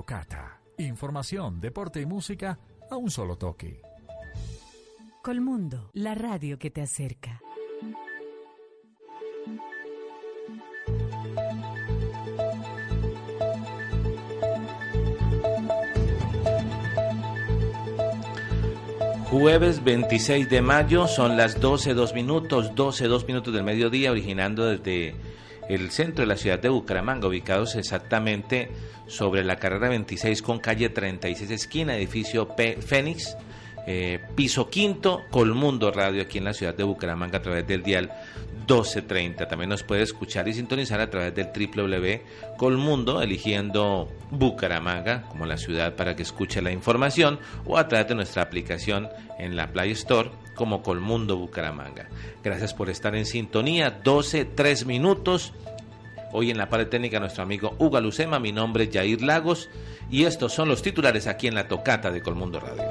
Tocata. Información, deporte y música a un solo toque. Colmundo, la radio que te acerca. Jueves 26 de mayo, son las 12, 2 minutos, 12, 2 minutos del mediodía, originando desde el centro de la ciudad de Bucaramanga, ubicados exactamente sobre la carrera 26 con calle 36, esquina, edificio P Fénix, eh, piso quinto, Colmundo Radio, aquí en la ciudad de Bucaramanga, a través del dial 1230. También nos puede escuchar y sintonizar a través del www.colmundo, eligiendo Bucaramanga como la ciudad para que escuche la información, o a través de nuestra aplicación en la Play Store como Colmundo Bucaramanga. Gracias por estar en sintonía. 12, 3 minutos. Hoy en la pared técnica nuestro amigo Hugo Lucema, mi nombre es Jair Lagos y estos son los titulares aquí en la tocata de Colmundo Radio.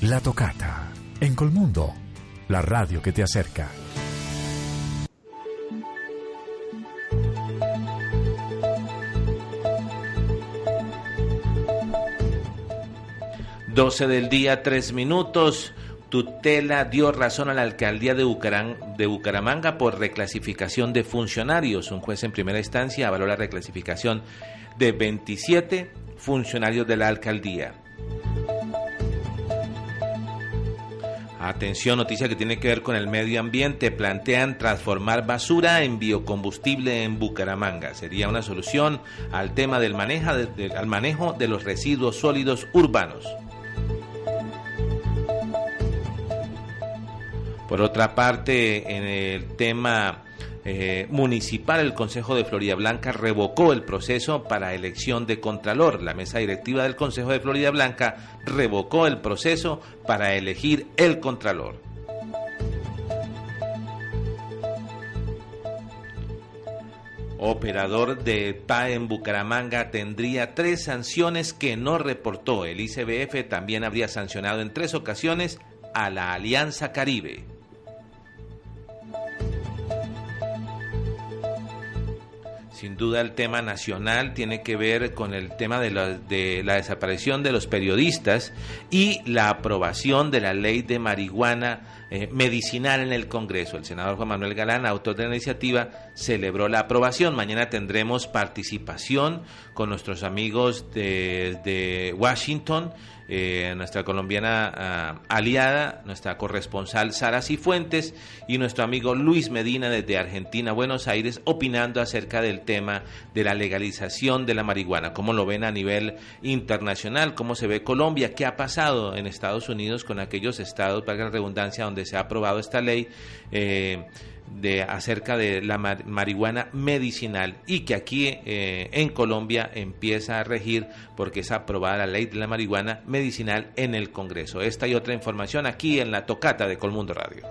La tocata en Colmundo, la radio que te acerca. 12 del día, 3 minutos. Tutela dio razón a la alcaldía de, de, Bucaramanga por reclasificación de funcionarios. Un juez en primera instancia avaló la reclasificación de 27 funcionarios de la alcaldía. Atención, noticia que tiene que ver con el medio ambiente. Plantean transformar basura en biocombustible en Bucaramanga. Sería una solución al tema del al manejo de los residuos sólidos urbanos. Por otra parte, en el tema eh, municipal, el Consejo de Florida Blanca revocó el proceso para elección de Contralor. La mesa directiva del Consejo de Florida Blanca revocó el proceso para elegir el Contralor. Operador de PA en Bucaramanga tendría tres sanciones que no reportó. El ICBF también habría sancionado en tres ocasiones a la Alianza Caribe. Sin duda el tema nacional tiene que ver con el tema de la, de la, desaparición de los periodistas y la aprobación de la ley de marihuana eh, medicinal en el Congreso. El senador Juan Manuel Galán, autor de la iniciativa, celebró la aprobación. Mañana tendremos participación con nuestros amigos de, de Washington eh, nuestra colombiana ah, aliada, nuestra corresponsal Sara Cifuentes y nuestro amigo Luis Medina desde Argentina, Buenos Aires, opinando acerca del tema de la legalización de la marihuana, cómo lo ven a nivel internacional, cómo se ve Colombia, qué ha pasado en Estados Unidos con aquellos estados, para la redundancia, donde se ha aprobado esta ley. Eh, de acerca de la marihuana medicinal y que aquí eh, en Colombia empieza a regir porque es aprobada la ley de la marihuana medicinal en el Congreso. Esta y otra información aquí en la tocata de Colmundo Radio.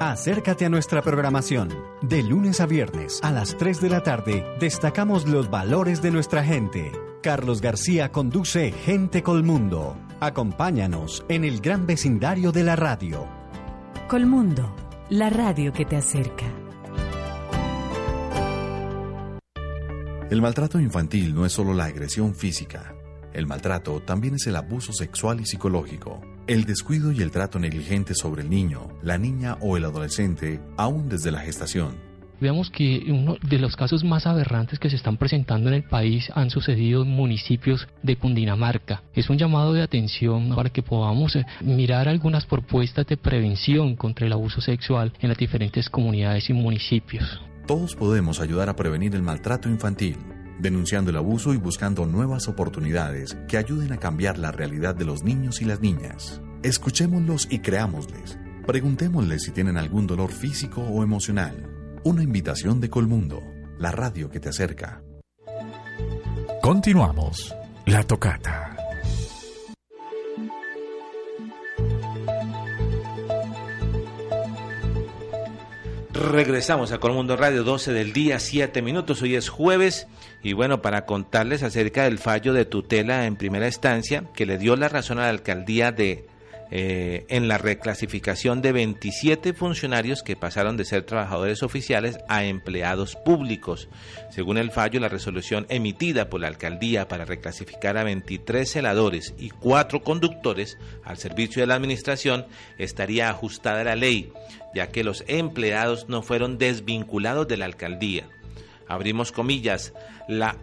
Acércate a nuestra programación. De lunes a viernes a las 3 de la tarde destacamos los valores de nuestra gente. Carlos García conduce Gente Colmundo Acompáñanos en el gran vecindario de la radio. Colmundo, la radio que te acerca. El maltrato infantil no es solo la agresión física. El maltrato también es el abuso sexual y psicológico, el descuido y el trato negligente sobre el niño, la niña o el adolescente, aún desde la gestación. Veamos que uno de los casos más aberrantes que se están presentando en el país han sucedido en municipios de Cundinamarca. Es un llamado de atención para que podamos eh, mirar algunas propuestas de prevención contra el abuso sexual en las diferentes comunidades y municipios. Todos podemos ayudar a prevenir el maltrato infantil, denunciando el abuso y buscando nuevas oportunidades que ayuden a cambiar la realidad de los niños y las niñas. Escuchémoslos y creámosles. Preguntémosles si tienen algún dolor físico o emocional una invitación de Colmundo, la radio que te acerca. Continuamos. La tocata. Regresamos a Colmundo Radio 12 del día, 7 minutos. Hoy es jueves y bueno, para contarles acerca del fallo de tutela en primera instancia que le dio la razón a la alcaldía de eh, en la reclasificación de 27 funcionarios que pasaron de ser trabajadores oficiales a empleados públicos. Según el fallo, la resolución emitida por la alcaldía para reclasificar a 23 celadores y 4 conductores al servicio de la administración estaría ajustada a la ley, ya que los empleados no fueron desvinculados de la alcaldía abrimos comillas, la,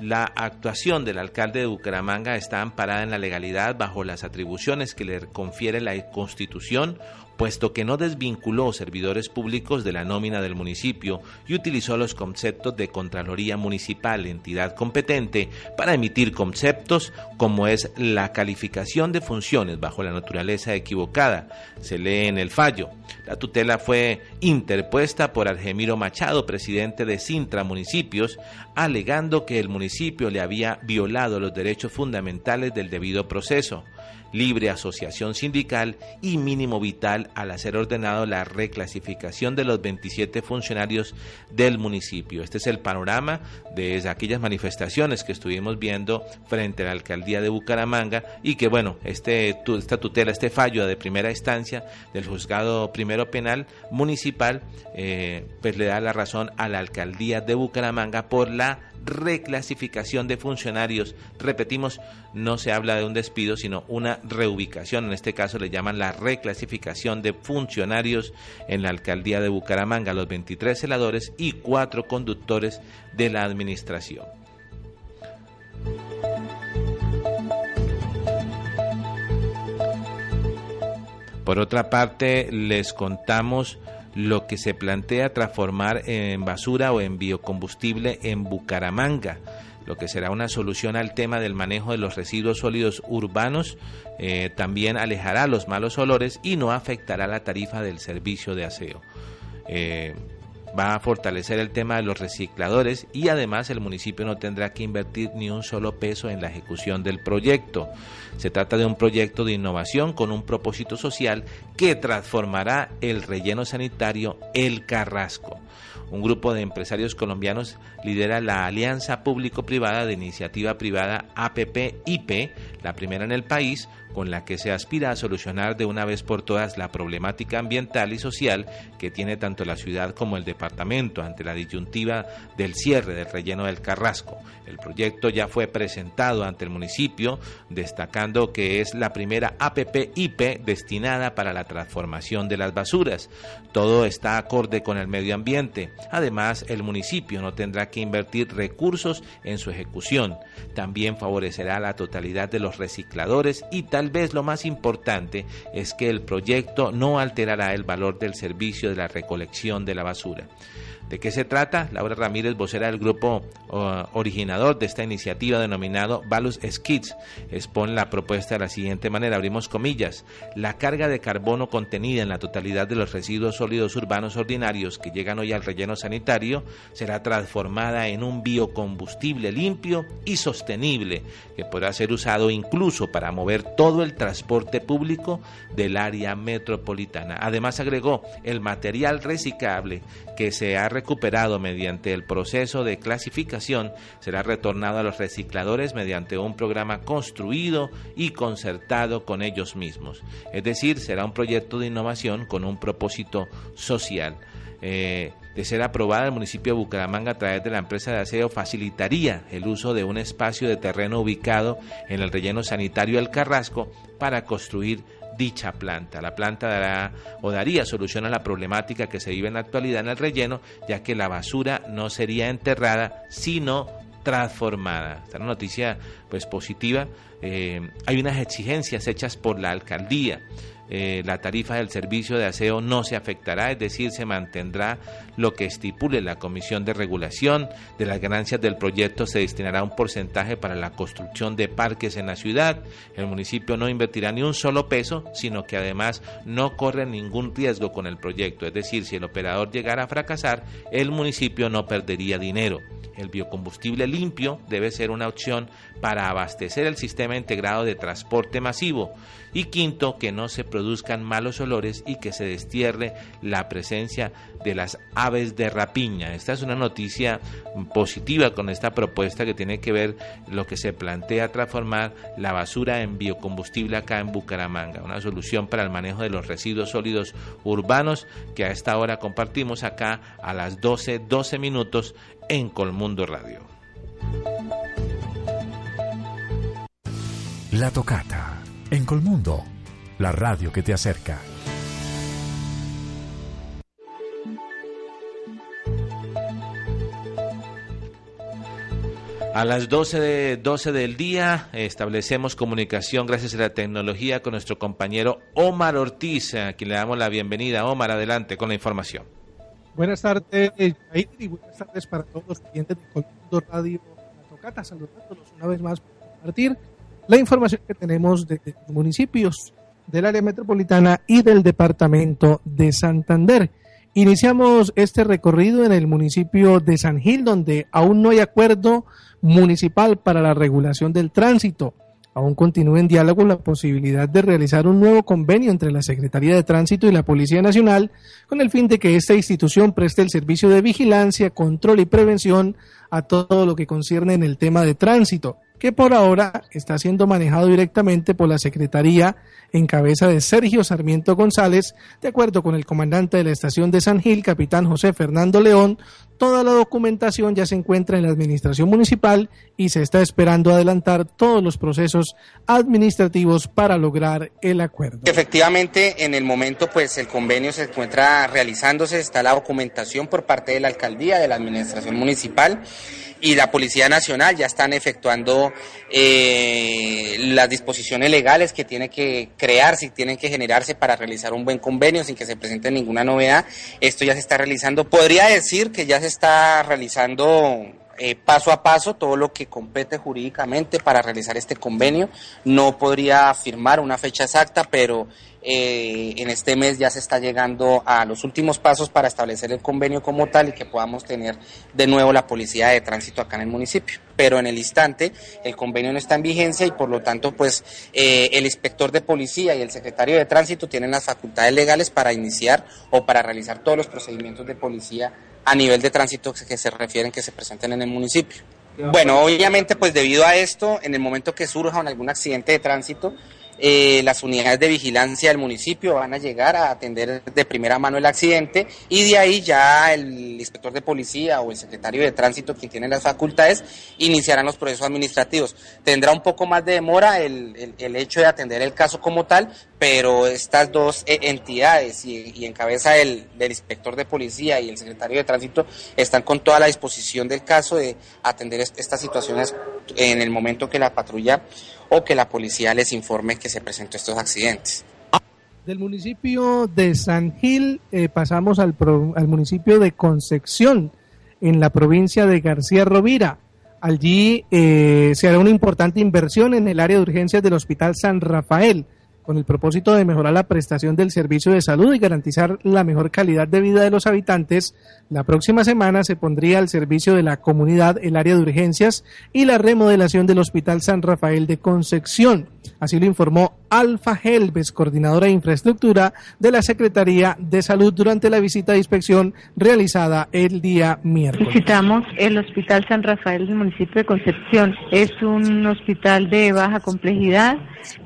la, actuación del alcalde de Bucaramanga está amparada en la legalidad bajo las atribuciones que le confiere la Constitución puesto que no desvinculó servidores públicos de la nómina del municipio y utilizó los conceptos de Contraloría Municipal, entidad competente, para emitir conceptos como es la calificación de funciones bajo la naturaleza equivocada. Se lee en el fallo. La tutela fue interpuesta por Argemiro Machado, presidente de Sintra Municipios, alegando que el municipio le había violado los derechos fundamentales del debido proceso libre asociación sindical y mínimo vital al hacer ordenado la reclasificación de los 27 funcionarios del municipio. Este es el panorama de aquellas manifestaciones que estuvimos viendo frente a la alcaldía de Bucaramanga y que bueno, este, esta tutela, este fallo de primera instancia del juzgado primero penal municipal, eh, pues le da la razón a la alcaldía de Bucaramanga por la reclasificación de funcionarios. Repetimos, no se habla de un despido, sino una reubicación. En este caso le llaman la reclasificación de funcionarios en la alcaldía de Bucaramanga, los 23 celadores y cuatro conductores de la administración. Por otra parte, les contamos lo que se plantea transformar en basura o en biocombustible en Bucaramanga, lo que será una solución al tema del manejo de los residuos sólidos urbanos, eh, también alejará los malos olores y no afectará la tarifa del servicio de aseo. Eh, va a fortalecer el tema de los recicladores y además el municipio no tendrá que invertir ni un solo peso en la ejecución del proyecto. Se trata de un proyecto de innovación con un propósito social que transformará el relleno sanitario El Carrasco. Un grupo de empresarios colombianos lidera la Alianza Público-Privada de Iniciativa Privada APP-IP, la primera en el país, con la que se aspira a solucionar de una vez por todas la problemática ambiental y social que tiene tanto la ciudad como el departamento ante la disyuntiva del cierre del relleno del Carrasco. El proyecto ya fue presentado ante el municipio, destacando que es la primera APP-IP destinada para la transformación de las basuras. Todo está acorde con el medio ambiente. Además, el municipio no tendrá que invertir recursos en su ejecución. También favorecerá la totalidad de los recicladores y tal vez lo más importante es que el proyecto no alterará el valor del servicio de la recolección de la basura. ¿De qué se trata? Laura Ramírez, vocera del grupo originador de esta iniciativa denominado Valus Skits, expone la propuesta de la siguiente manera, abrimos comillas, la carga de carbono contenida en la totalidad de los residuos sólidos urbanos ordinarios que llegan hoy al relleno sanitario será transformada en un biocombustible limpio y sostenible que podrá ser usado incluso para mover todo el transporte público del área metropolitana. Además agregó el material reciclable que se ha recuperado mediante el proceso de clasificación será retornado a los recicladores mediante un programa construido y concertado con ellos mismos. Es decir, será un proyecto de innovación con un propósito social. Eh, de ser aprobada, el municipio de Bucaramanga a través de la empresa de aseo facilitaría el uso de un espacio de terreno ubicado en el relleno sanitario del Carrasco para construir dicha planta. La planta dará o daría solución a la problemática que se vive en la actualidad en el relleno, ya que la basura no sería enterrada, sino transformada. Esta es una noticia pues positiva. Eh, hay unas exigencias hechas por la alcaldía eh, la tarifa del servicio de aseo no se afectará, es decir, se mantendrá lo que estipule la Comisión de Regulación. De las ganancias del proyecto se destinará un porcentaje para la construcción de parques en la ciudad. El municipio no invertirá ni un solo peso, sino que además no corre ningún riesgo con el proyecto. Es decir, si el operador llegara a fracasar, el municipio no perdería dinero. El biocombustible limpio debe ser una opción para abastecer el sistema integrado de transporte masivo. Y quinto, que no se produzcan malos olores y que se destierre la presencia de las aves de rapiña. Esta es una noticia positiva con esta propuesta que tiene que ver lo que se plantea transformar la basura en biocombustible acá en Bucaramanga, una solución para el manejo de los residuos sólidos urbanos que a esta hora compartimos acá a las 12, 12 minutos en Colmundo Radio. La Tocata, en Colmundo, la radio que te acerca. A las 12, de, 12 del día establecemos comunicación gracias a la tecnología con nuestro compañero Omar Ortiz, a quien le damos la bienvenida. Omar, adelante con la información. Buenas tardes, Jair, y buenas tardes para todos los clientes de Colmundo Radio La Tocata, saludándolos una vez más para compartir la información que tenemos de, de municipios del área metropolitana y del departamento de Santander. Iniciamos este recorrido en el municipio de San Gil, donde aún no hay acuerdo municipal para la regulación del tránsito. Aún continúa en diálogo la posibilidad de realizar un nuevo convenio entre la Secretaría de Tránsito y la Policía Nacional con el fin de que esta institución preste el servicio de vigilancia, control y prevención a todo lo que concierne en el tema de tránsito que por ahora está siendo manejado directamente por la Secretaría en cabeza de Sergio Sarmiento González, de acuerdo con el comandante de la estación de San Gil, capitán José Fernando León, toda la documentación ya se encuentra en la administración municipal y se está esperando adelantar todos los procesos administrativos para lograr el acuerdo. Efectivamente, en el momento pues el convenio se encuentra realizándose, está la documentación por parte de la alcaldía, de la administración municipal y la Policía Nacional ya están efectuando eh, las disposiciones legales que tiene que crearse y tienen que generarse para realizar un buen convenio sin que se presente ninguna novedad. Esto ya se está realizando. Podría decir que ya se está realizando eh, paso a paso todo lo que compete jurídicamente para realizar este convenio. No podría afirmar una fecha exacta, pero eh, en este mes ya se está llegando a los últimos pasos para establecer el convenio como tal y que podamos tener de nuevo la policía de tránsito acá en el municipio. Pero en el instante el convenio no está en vigencia y por lo tanto pues eh, el inspector de policía y el secretario de tránsito tienen las facultades legales para iniciar o para realizar todos los procedimientos de policía a nivel de tránsito que se refieren que se presenten en el municipio. Bueno, obviamente pues debido a esto, en el momento que surja algún accidente de tránsito, eh, las unidades de vigilancia del municipio van a llegar a atender de primera mano el accidente y de ahí ya el inspector de policía o el secretario de tránsito, quien tiene las facultades, iniciarán los procesos administrativos. Tendrá un poco más de demora el, el, hecho de atender el caso como tal, pero estas dos eh, entidades y, en cabeza del, del inspector de policía y el secretario de tránsito están con toda la disposición del caso de atender estas situaciones en el momento que la patrulla o que la policía les informe que se presentó estos accidentes. Del municipio de San Gil eh, pasamos al, al municipio de Concepción, en la provincia de García Rovira. Allí eh, se hará una importante inversión en el área de urgencias del Hospital San Rafael con el propósito de mejorar la prestación del servicio de salud y garantizar la mejor calidad de vida de los habitantes, la próxima semana se pondría al servicio de la comunidad el área de urgencias y la remodelación del Hospital San Rafael de Concepción. Así lo informó Alfa Helves, coordinadora de infraestructura de la Secretaría de Salud durante la visita de inspección realizada el día miércoles. Visitamos el Hospital San Rafael del municipio de Concepción. Es un hospital de baja complejidad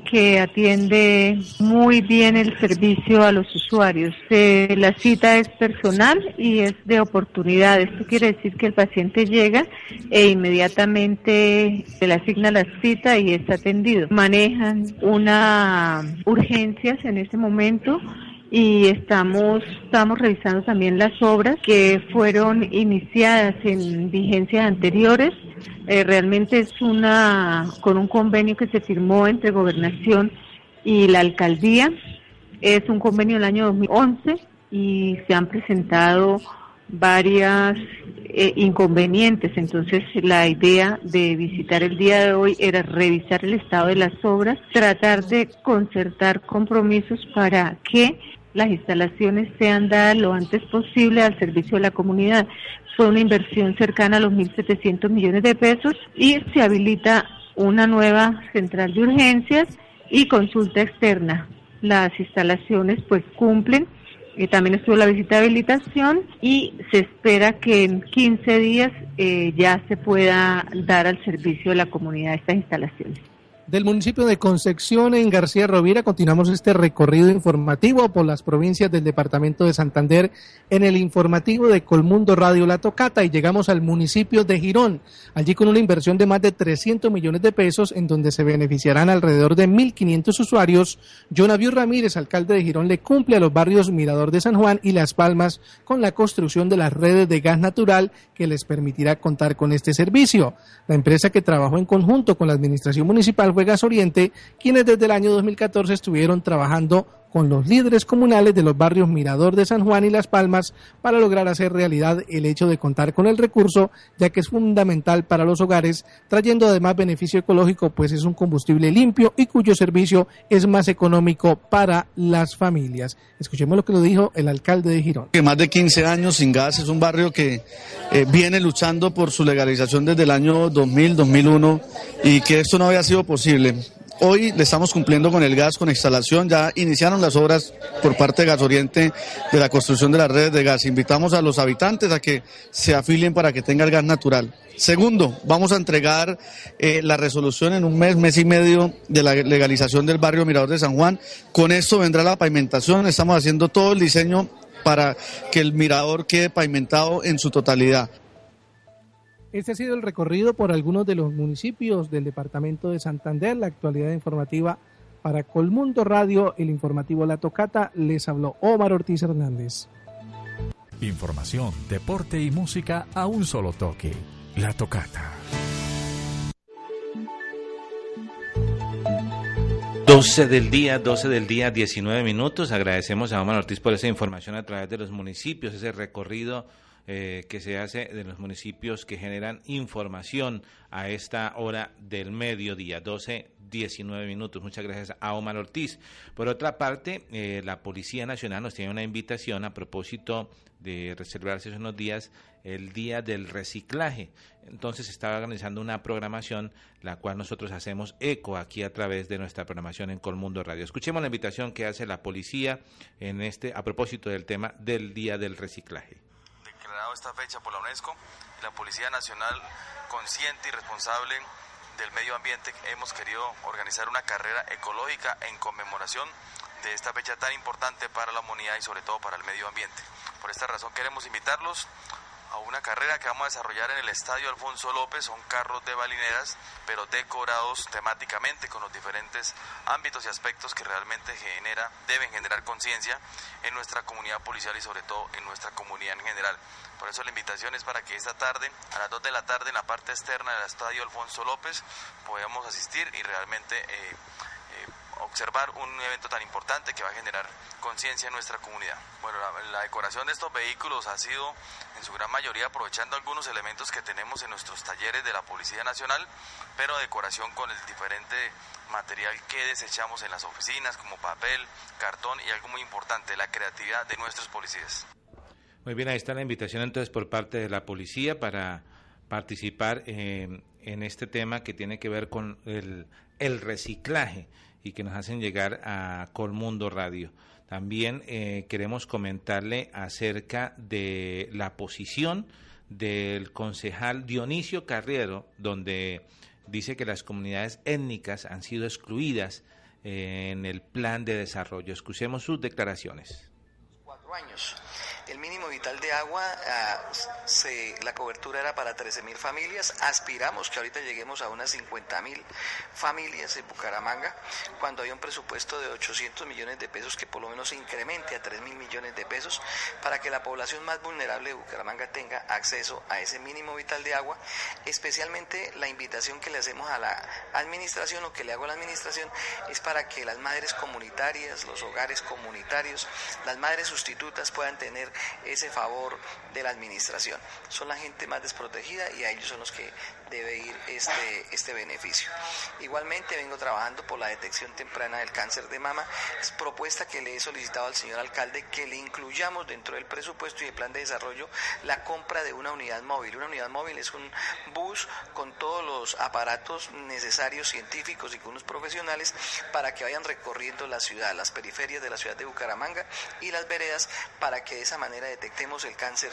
que atiende muy bien el servicio a los usuarios. Eh, la cita es personal y es de oportunidad. Esto quiere decir que el paciente llega e inmediatamente se le asigna la cita y es atendido. Manejan una urgencias en este momento y estamos estamos revisando también las obras que fueron iniciadas en vigencias anteriores. Eh, realmente es una con un convenio que se firmó entre gobernación y la alcaldía. Es un convenio del año 2011 y se han presentado varias eh, inconvenientes. Entonces, la idea de visitar el día de hoy era revisar el estado de las obras, tratar de concertar compromisos para que las instalaciones sean dadas lo antes posible al servicio de la comunidad. Fue una inversión cercana a los 1.700 millones de pesos y se habilita una nueva central de urgencias y consulta externa las instalaciones pues cumplen. Eh, también estuvo la visita de habilitación y se espera que en 15 días eh, ya se pueda dar al servicio de la comunidad estas instalaciones del municipio de Concepción en García Rovira. Continuamos este recorrido informativo por las provincias del departamento de Santander en el informativo de Colmundo Radio La Tocata y llegamos al municipio de Girón, allí con una inversión de más de 300 millones de pesos en donde se beneficiarán alrededor de 1.500 usuarios. Jonaviu Ramírez, alcalde de Girón, le cumple a los barrios Mirador de San Juan y Las Palmas con la construcción de las redes de gas natural que les permitirá contar con este servicio. La empresa que trabajó en conjunto con la administración municipal Gas Oriente, quienes desde el año 2014 estuvieron trabajando con los líderes comunales de los barrios Mirador de San Juan y Las Palmas para lograr hacer realidad el hecho de contar con el recurso, ya que es fundamental para los hogares, trayendo además beneficio ecológico, pues es un combustible limpio y cuyo servicio es más económico para las familias. Escuchemos lo que lo dijo el alcalde de Girón. Que más de 15 años sin gas es un barrio que eh, viene luchando por su legalización desde el año 2000, 2001 y que esto no había sido posible. Hoy le estamos cumpliendo con el gas, con instalación. Ya iniciaron las obras por parte de Gas Oriente de la construcción de las redes de gas. Invitamos a los habitantes a que se afilien para que tenga el gas natural. Segundo, vamos a entregar eh, la resolución en un mes, mes y medio de la legalización del barrio Mirador de San Juan. Con esto vendrá la pavimentación. Estamos haciendo todo el diseño para que el mirador quede pavimentado en su totalidad. Este ha sido el recorrido por algunos de los municipios del departamento de Santander. La actualidad informativa para Colmundo Radio, el informativo La Tocata, les habló Omar Ortiz Hernández. Información, deporte y música a un solo toque. La Tocata. 12 del día, 12 del día, 19 minutos. Agradecemos a Omar Ortiz por esa información a través de los municipios, ese recorrido eh, que se hace de los municipios que generan información a esta hora del mediodía, 12, 19 minutos. Muchas gracias a Omar Ortiz. Por otra parte, eh, la Policía Nacional nos tiene una invitación a propósito de reservarse unos días el día del reciclaje. Entonces se está organizando una programación la cual nosotros hacemos eco aquí a través de nuestra programación en Colmundo Radio. Escuchemos la invitación que hace la policía en este a propósito del tema del día del reciclaje esta fecha por la UNESCO y la Policía Nacional, consciente y responsable del medio ambiente, hemos querido organizar una carrera ecológica en conmemoración de esta fecha tan importante para la humanidad y sobre todo para el medio ambiente. Por esta razón queremos invitarlos a una carrera que vamos a desarrollar en el Estadio Alfonso López. Son carros de balineras, pero decorados temáticamente con los diferentes ámbitos y aspectos que realmente genera, deben generar conciencia en nuestra comunidad policial y sobre todo en nuestra comunidad en general. Por eso la invitación es para que esta tarde, a las 2 de la tarde, en la parte externa del Estadio Alfonso López, podamos asistir y realmente... Eh, observar un evento tan importante que va a generar conciencia en nuestra comunidad. Bueno, la, decoración de estos vehículos ha sido en su gran mayoría aprovechando algunos elementos que tenemos en nuestros talleres de la Policía Nacional, pero decoración con el diferente material que desechamos en las oficinas, como papel, cartón y algo muy importante, la creatividad de nuestros policías. Muy bien, ahí está la invitación entonces por parte de la policía para participar eh, en este tema que tiene que ver con el, el reciclaje y que nos hacen llegar a Colmundo Radio. También eh, queremos comentarle acerca de la posición del concejal Dionisio Carriero, donde dice que las comunidades étnicas han sido excluidas eh, en el plan de desarrollo. Escuchemos sus declaraciones. Cuatro años el mínimo vital de agua, ah, la cobertura era para 13.000 familias. Aspiramos que ahorita lleguemos a unas 50.000 familias en Bucaramanga, cuando hay un presupuesto de 800 millones de pesos que por lo menos se incremente a 3.000 millones de pesos para que la población más vulnerable de Bucaramanga tenga acceso a ese mínimo vital de agua. Especialmente la invitación que le hacemos a la administración o que le hago a la administración es para que las madres comunitarias, los hogares comunitarios, las madres sustitutas puedan tener ese favor de la administración. Son la gente más desprotegida y a ellos son los que debe ir este, este beneficio. Igualmente vengo trabajando por la detección temprana del cáncer de mama. Es propuesta que le he solicitado al señor alcalde que le incluyamos dentro del presupuesto y el plan de desarrollo la compra de una unidad móvil. Una unidad móvil es un bus con todos los aparatos necesarios científicos y con unos profesionales para que vayan recorriendo la ciudad, las periferias de la ciudad de Bucaramanga y las veredas para que de esa manera detectemos el cáncer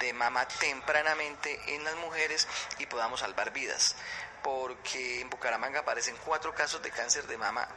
de mama tempranamente en las mujeres y podamos salvar vidas porque en Bucaramanga aparecen cuatro casos de cáncer de mama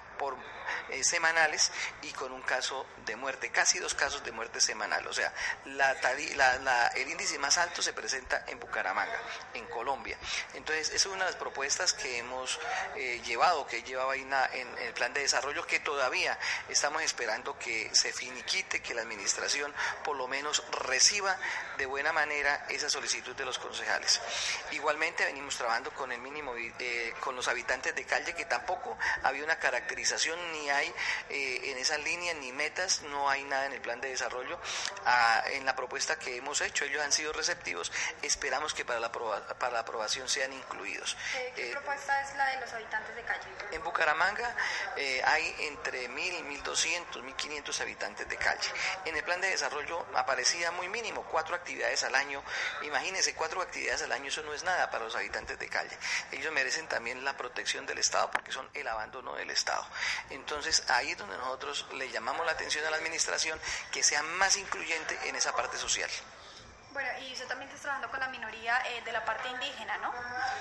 eh, semanales y con un caso de muerte, casi dos casos de muerte semanal. O sea, el índice más alto se presenta en Bucaramanga, en Colombia. Entonces, esa es una de las propuestas que hemos eh, llevado, que llevaba en, en el plan de desarrollo, que todavía estamos esperando que se finiquite, que la administración por lo menos reciba de buena manera esa solicitud de los concejales. Igualmente venimos trabajando con el mínimo, eh, con los habitantes de calle, que tampoco había una caracterización ni hay eh, en esa línea ni metas, no hay nada en el plan de desarrollo. Ah, en la propuesta que hemos hecho, ellos han sido receptivos, esperamos que para la, para la aprobación sean incluidos. ¿Qué, eh, propuesta es la de los habitantes de calle? En Bucaramanga eh, hay entre 1.000, 1.200, 1.500 habitantes de calle. En el plan de desarrollo aparecía muy mínimo, cuatro actividades al año. Imagínense, cuatro actividades al año, eso no es nada para los habitantes de calle. Ellos merecen también la protección del Estado porque son el abandono del Estado. Entonces ahí es donde nosotros le llamamos la atención a la administración que sea más incluyente en esa parte social. Bueno, y usted también está trabajando con la minoría eh, de la parte indígena, ¿no?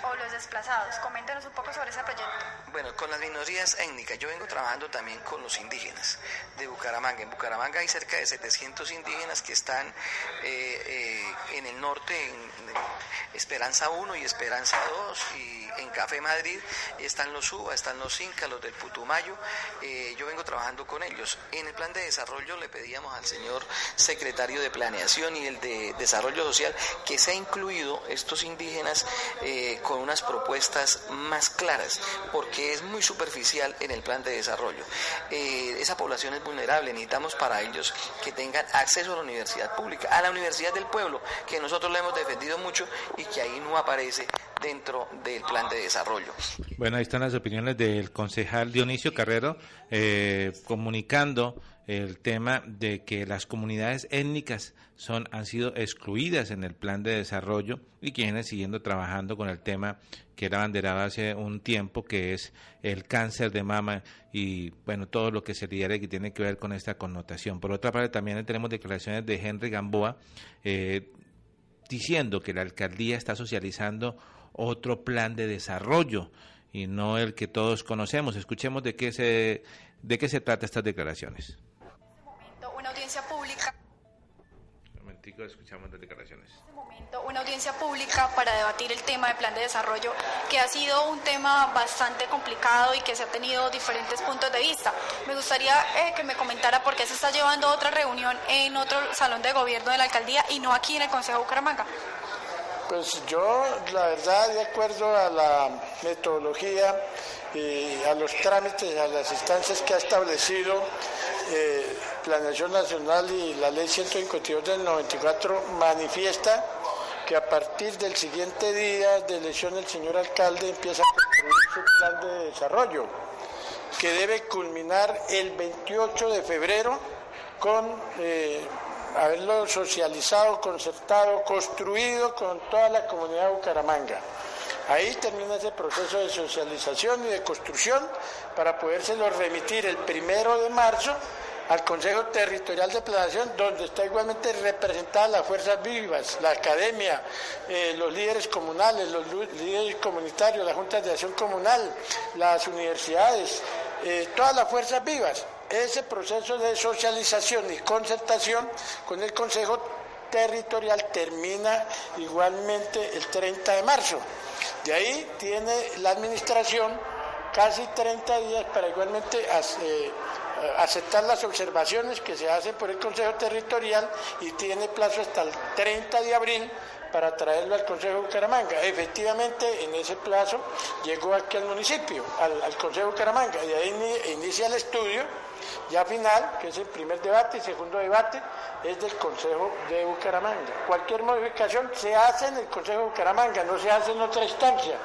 O los desplazados. Coméntenos un poco sobre ese proyecto. Bueno, con las minorías étnicas. Yo vengo trabajando también con los indígenas de Bucaramanga. En Bucaramanga hay cerca de 700 indígenas que están eh, eh, en el norte, en, Esperanza 1 y Esperanza 2, y en Café Madrid están los UBA, están los Incas, los del Putumayo. yo vengo trabajando con ellos. En el plan de desarrollo le pedíamos al señor secretario de Planeación y el de Desarrollo desarrollo social, que se ha incluido estos indígenas eh, con unas propuestas más claras, porque es muy superficial en el plan de desarrollo. Eh, esa población es vulnerable, necesitamos para ellos que tengan acceso a la universidad pública, a la universidad del pueblo, que nosotros le hemos defendido mucho y que ahí no aparece dentro del plan de desarrollo. Bueno, ahí están las opiniones del concejal Dionisio Carrero eh, comunicando el tema de que las comunidades étnicas son han sido excluidas en el plan de desarrollo y quienes siguiendo trabajando con el tema que era banderado hace un tiempo que es el cáncer de mama y bueno todo lo que se lidera que tiene que ver con esta connotación. Por otra parte también tenemos declaraciones de Henry Gamboa eh, diciendo que la alcaldía está socializando otro plan de desarrollo y no el que todos conocemos. Escuchemos de qué se de qué se trata estas declaraciones audiencia pública. Un escuchamos las declaraciones. En este momento, una audiencia pública para debatir el tema de plan de desarrollo, que ha sido un tema bastante complicado y que se ha tenido diferentes puntos de vista. Me gustaría eh, que me comentara por qué se está llevando otra reunión en otro salón de gobierno de la alcaldía y no aquí en el Consejo de Bucaramanga. Pues yo, la verdad, de acuerdo a la metodología y a los trámites, a las instancias que ha establecido, eh, Planeación Nacional y la Ley 152 del 94 manifiesta que a partir del siguiente día de elección el señor alcalde empieza a construir su plan de desarrollo, que debe culminar el 28 de febrero con eh, haberlo socializado, concertado, construido con toda la comunidad de Bucaramanga. Ahí termina ese proceso de socialización y de construcción para podérselo remitir el primero de marzo al Consejo Territorial de Planación, donde está igualmente representada las fuerzas vivas, la academia, eh, los líderes comunales, los líderes comunitarios, las juntas de acción comunal, las universidades, eh, todas las fuerzas vivas. Ese proceso de socialización y concertación con el Consejo Territorial termina igualmente el 30 de marzo. De ahí tiene la Administración casi 30 días para igualmente eh, aceptar las observaciones que se hacen por el Consejo Territorial y tiene plazo hasta el 30 de abril para traerlo al Consejo de Bucaramanga. Efectivamente, en ese plazo llegó aquí al municipio, al, Consejo de Bucaramanga, y ahí inicia el estudio ya final, que es el primer debate y segundo debate, es del Consejo de Bucaramanga. Cualquier modificación se hace en el Consejo de Bucaramanga, no se hace en otra instancia.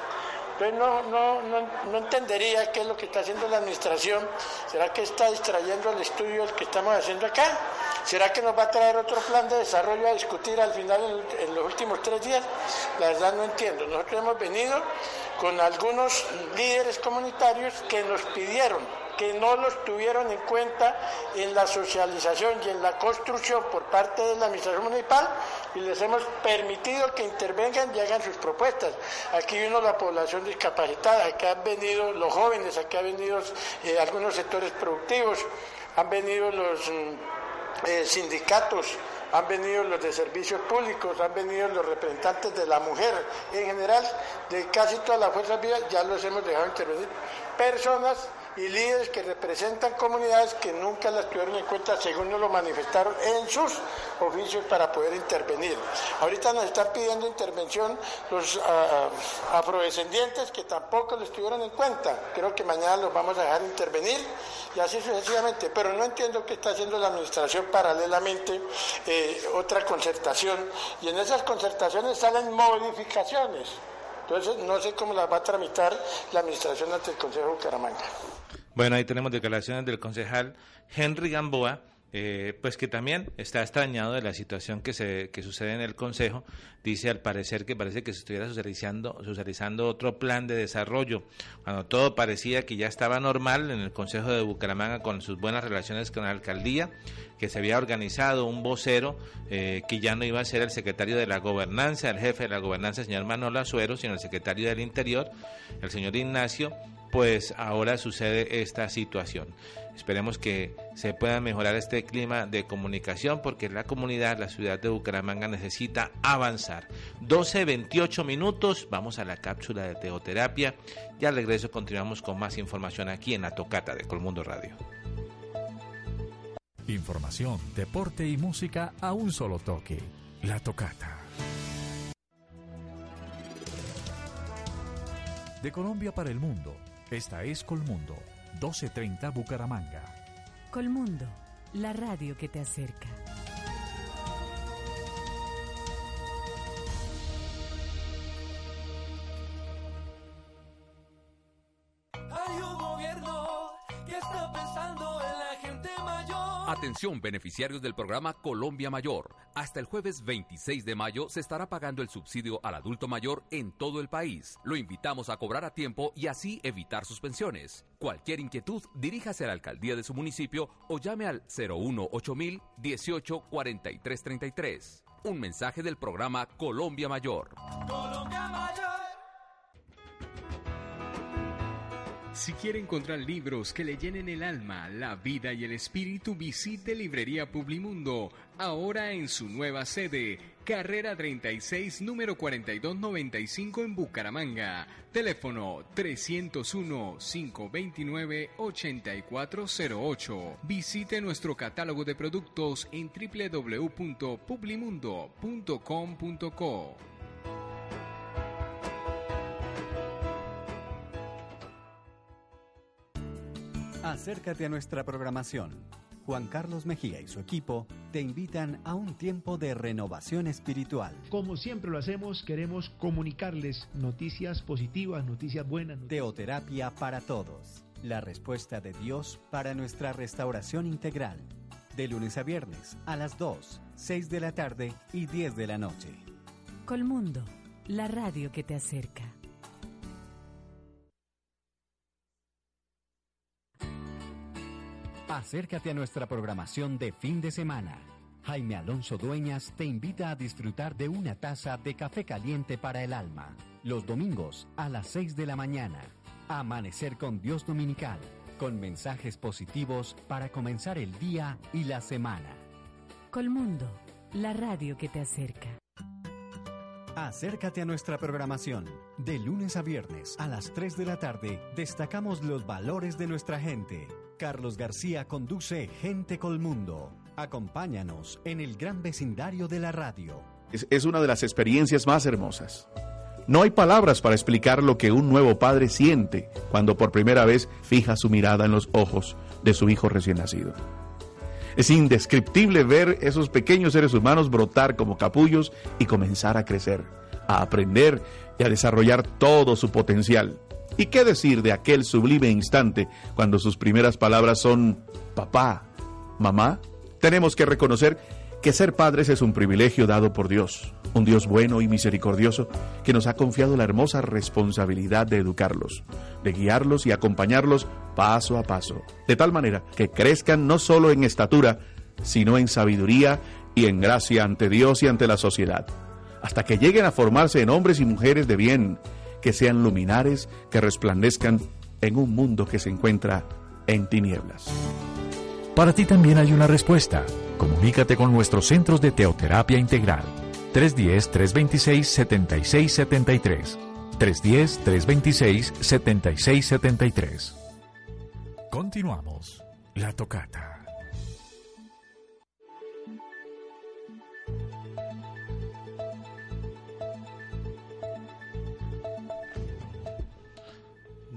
Entonces no, no, no, entendería qué es lo que está haciendo la administración. ¿Será que está distrayendo el estudio el que estamos haciendo acá? ¿Será que nos va a traer otro plan de desarrollo a discutir al final en, los últimos tres días? La verdad no entiendo. Nosotros hemos venido con algunos líderes comunitarios que nos pidieron que no los tuvieron en cuenta en la socialización y en la construcción por parte de la Administración Municipal y les hemos permitido que intervengan y hagan sus propuestas. Aquí vino la población discapacitada, aquí han venido los jóvenes, aquí han venido eh, algunos sectores productivos, han venido los mm, eh, sindicatos, han venido los de servicios públicos, han venido los representantes de la mujer, en general de casi todas las fuerzas vivas ya los hemos dejado intervenir. Personas y líderes que representan comunidades que nunca las tuvieron en cuenta según nos lo manifestaron en sus oficios para poder intervenir. Ahorita nos están pidiendo intervención los ah, afrodescendientes que tampoco los tuvieron en cuenta. Creo que mañana los vamos a dejar intervenir y así sucesivamente. Pero no entiendo qué está haciendo la administración paralelamente eh, otra concertación y en esas concertaciones salen modificaciones. Entonces, no sé cómo las va a tramitar la administración ante el Consejo de Bucaramanga. Bueno, ahí tenemos declaraciones del concejal Henry Gamboa, eh, pues que también está extrañado de la situación que se que sucede en el Consejo. Dice al parecer que parece que se estuviera socializando, socializando otro plan de desarrollo, cuando todo parecía que ya estaba normal en el Consejo de Bucaramanga con sus buenas relaciones con la alcaldía, que se había organizado un vocero eh, que ya no iba a ser el secretario de la gobernanza, el jefe de la gobernanza, el señor Manolo Azuero, sino el secretario del Interior, el señor Ignacio, pues ahora sucede esta situación. Esperemos que se pueda mejorar este clima de comunicación porque la comunidad, la ciudad de Bucaramanga necesita avanzar. 12, 28 minutos, vamos a la cápsula de teoterapia y al regreso continuamos con más información aquí en la Tocata de Colmundo Radio. Información, deporte y música a un solo toque. La Tocata. De Colombia para el mundo esta es Colmundo, 1230 Bucaramanga. Colmundo, la radio que te acerca. Beneficiarios del programa Colombia Mayor. Hasta el jueves 26 de mayo se estará pagando el subsidio al adulto mayor en todo el país. Lo invitamos a cobrar a tiempo y así evitar suspensiones. Cualquier inquietud, diríjase a la alcaldía de su municipio o llame al 018000 18 33. Un mensaje del programa Colombia Mayor. Colombia Mayor. Si quiere encontrar libros que le llenen el alma, la vida y el espíritu, visite Librería Publimundo, ahora en su nueva sede, carrera 36, número 4295 en Bucaramanga. Teléfono 301-529-8408. Visite nuestro catálogo de productos en www.publimundo.com.co. Acércate a nuestra programación. Juan Carlos Mejía y su equipo te invitan a un tiempo de renovación espiritual. Como siempre lo hacemos, queremos comunicarles noticias positivas, noticias buenas. Teoterapia para todos. La respuesta de Dios para nuestra restauración integral. De lunes a viernes a las 2, 6 de la tarde y 10 de la noche. Colmundo, la radio que te acerca. Acércate a nuestra programación de fin de semana. Jaime Alonso Dueñas te invita a disfrutar de una taza de café caliente para el alma. Los domingos a las 6 de la mañana. Amanecer con Dios Dominical. Con mensajes positivos para comenzar el día y la semana. Colmundo, la radio que te acerca. Acércate a nuestra programación. De lunes a viernes a las 3 de la tarde destacamos los valores de nuestra gente Carlos García conduce Gente Colmundo. Acompáñanos en el gran vecindario de la radio. es, una de las experiencias más hermosas. No hay palabras para explicar lo que un nuevo padre siente cuando por primera vez fija su mirada en los ojos de su hijo recién nacido. Es indescriptible ver esos pequeños seres humanos brotar como capullos y comenzar a crecer, a aprender y a desarrollar todo su potencial. ¿Y qué decir de aquel sublime instante cuando sus primeras palabras son papá, mamá? Tenemos que reconocer que ser padres es un privilegio dado por Dios, un Dios bueno y misericordioso que nos ha confiado la hermosa responsabilidad de educarlos, de guiarlos y acompañarlos paso a paso, de tal manera que crezcan no solo en estatura, sino en sabiduría y en gracia ante Dios y ante la sociedad, hasta que lleguen a formarse en hombres y mujeres de bien, que sean luminares, que resplandezcan en un mundo que se encuentra en tinieblas. Para ti también hay una respuesta. Comunícate con nuestros centros de teoterapia integral. 310-326-7673. 310-326-7673. Continuamos. La tocata.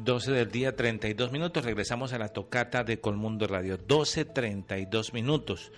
12 del día, 32 minutos. Regresamos a la tocata de Colmundo Radio. 12, 32 minutos.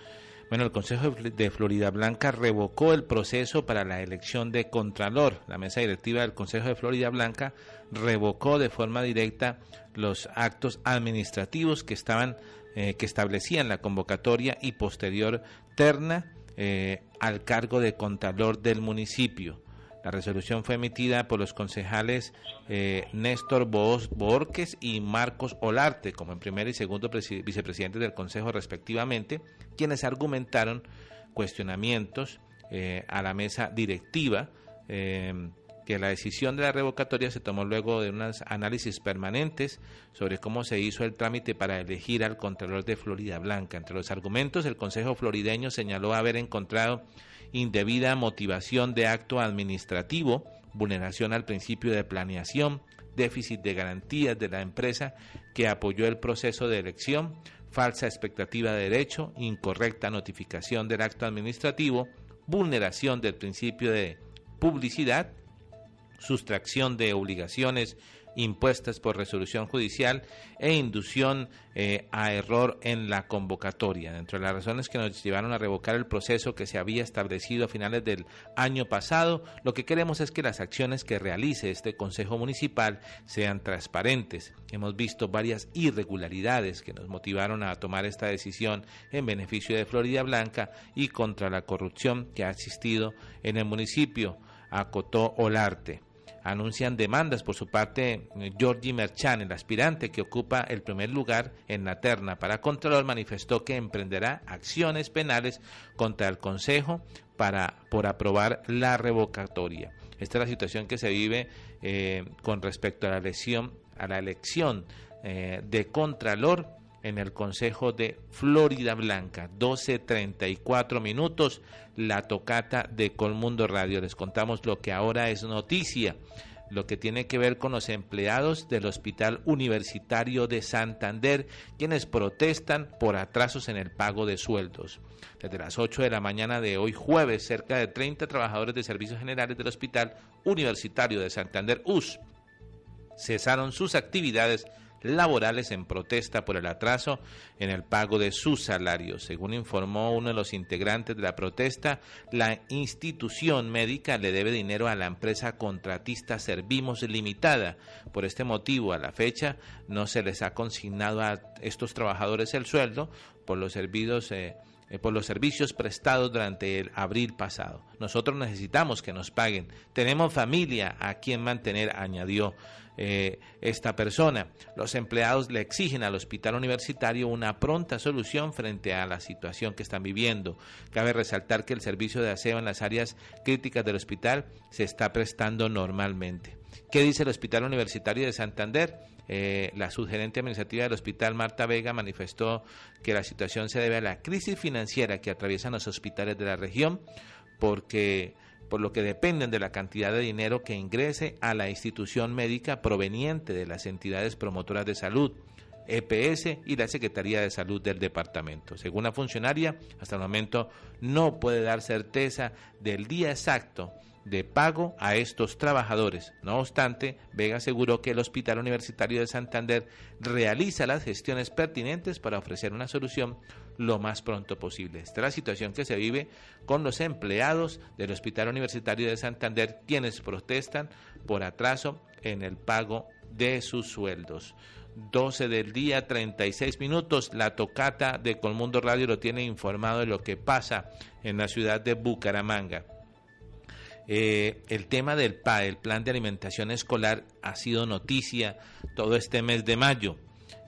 Bueno, el Consejo de Florida Blanca revocó el proceso para la elección de Contralor. La mesa directiva del Consejo de Florida Blanca revocó de forma directa los actos administrativos que estaban eh, que establecían la convocatoria y posterior terna eh, al cargo de Contralor del municipio. La resolución fue emitida por los concejales eh, Néstor Borques y Marcos Olarte, como en primer y segundo vicepresidentes del Consejo respectivamente, quienes argumentaron cuestionamientos eh, a la mesa directiva, eh, que la decisión de la revocatoria se tomó luego de unos análisis permanentes sobre cómo se hizo el trámite para elegir al Contralor de Florida Blanca. Entre los argumentos, el Consejo Florideño señaló haber encontrado indebida motivación de acto administrativo, vulneración al principio de planeación, déficit de garantías de la empresa que apoyó el proceso de elección, falsa expectativa de derecho, incorrecta notificación del acto administrativo, vulneración del principio de publicidad, sustracción de obligaciones impuestas por resolución judicial e inducción eh, a error en la convocatoria. Dentro de las razones que nos llevaron a revocar el proceso que se había establecido a finales del año pasado, lo que queremos es que las acciones que realice este Consejo Municipal sean transparentes. Hemos visto varias irregularidades que nos motivaron a tomar esta decisión en beneficio de Florida Blanca y contra la corrupción que ha existido en el municipio, acotó Olarte anuncian demandas por su parte. Georgie Merchan, el aspirante que ocupa el primer lugar en la terna para Contralor, manifestó que emprenderá acciones penales contra el Consejo para, por aprobar la revocatoria. Esta es la situación que se vive eh, con respecto a la elección, a la elección eh, de Contralor en el Consejo de Florida Blanca. 12.34 minutos, la tocata de Colmundo Radio. Les contamos lo que ahora es noticia, lo que tiene que ver con los empleados del Hospital Universitario de Santander, quienes protestan por atrasos en el pago de sueldos. Desde las 8 de la mañana de hoy jueves, cerca de 30 trabajadores de servicios generales del Hospital Universitario de Santander, US, cesaron sus actividades laborales en protesta por el atraso en el pago de sus salarios. Según informó uno de los integrantes de la protesta, la institución médica le debe dinero a la empresa contratista Servimos Limitada. Por este motivo, a la fecha, no se les ha consignado a estos trabajadores el sueldo por los servicios. Eh, eh, por los servicios prestados durante el abril pasado. Nosotros necesitamos que nos paguen. Tenemos familia a quien mantener, añadió eh, esta persona. Los empleados le exigen al hospital universitario una pronta solución frente a la situación que están viviendo. Cabe resaltar que el servicio de aseo en las áreas críticas del hospital se está prestando normalmente. ¿Qué dice el Hospital Universitario de Santander? Eh, la subgerente administrativa del hospital, Marta Vega, manifestó que la situación se debe a la crisis financiera que atraviesan los hospitales de la región, porque por lo que dependen de la cantidad de dinero que ingrese a la institución médica proveniente de las entidades promotoras de salud. EPS y la Secretaría de Salud del departamento. Según la funcionaria, hasta el momento no puede dar certeza del día exacto de pago a estos trabajadores. No obstante, Vega aseguró que el Hospital Universitario de Santander realiza las gestiones pertinentes para ofrecer una solución lo más pronto posible. Esta es la situación que se vive con los empleados del Hospital Universitario de Santander, quienes protestan por atraso en el pago de sus sueldos. 12 del día, 36 minutos. La tocata de Colmundo Radio lo tiene informado de lo que pasa en la ciudad de Bucaramanga. Eh, el tema del PA, el Plan de Alimentación Escolar, ha sido noticia todo este mes de mayo.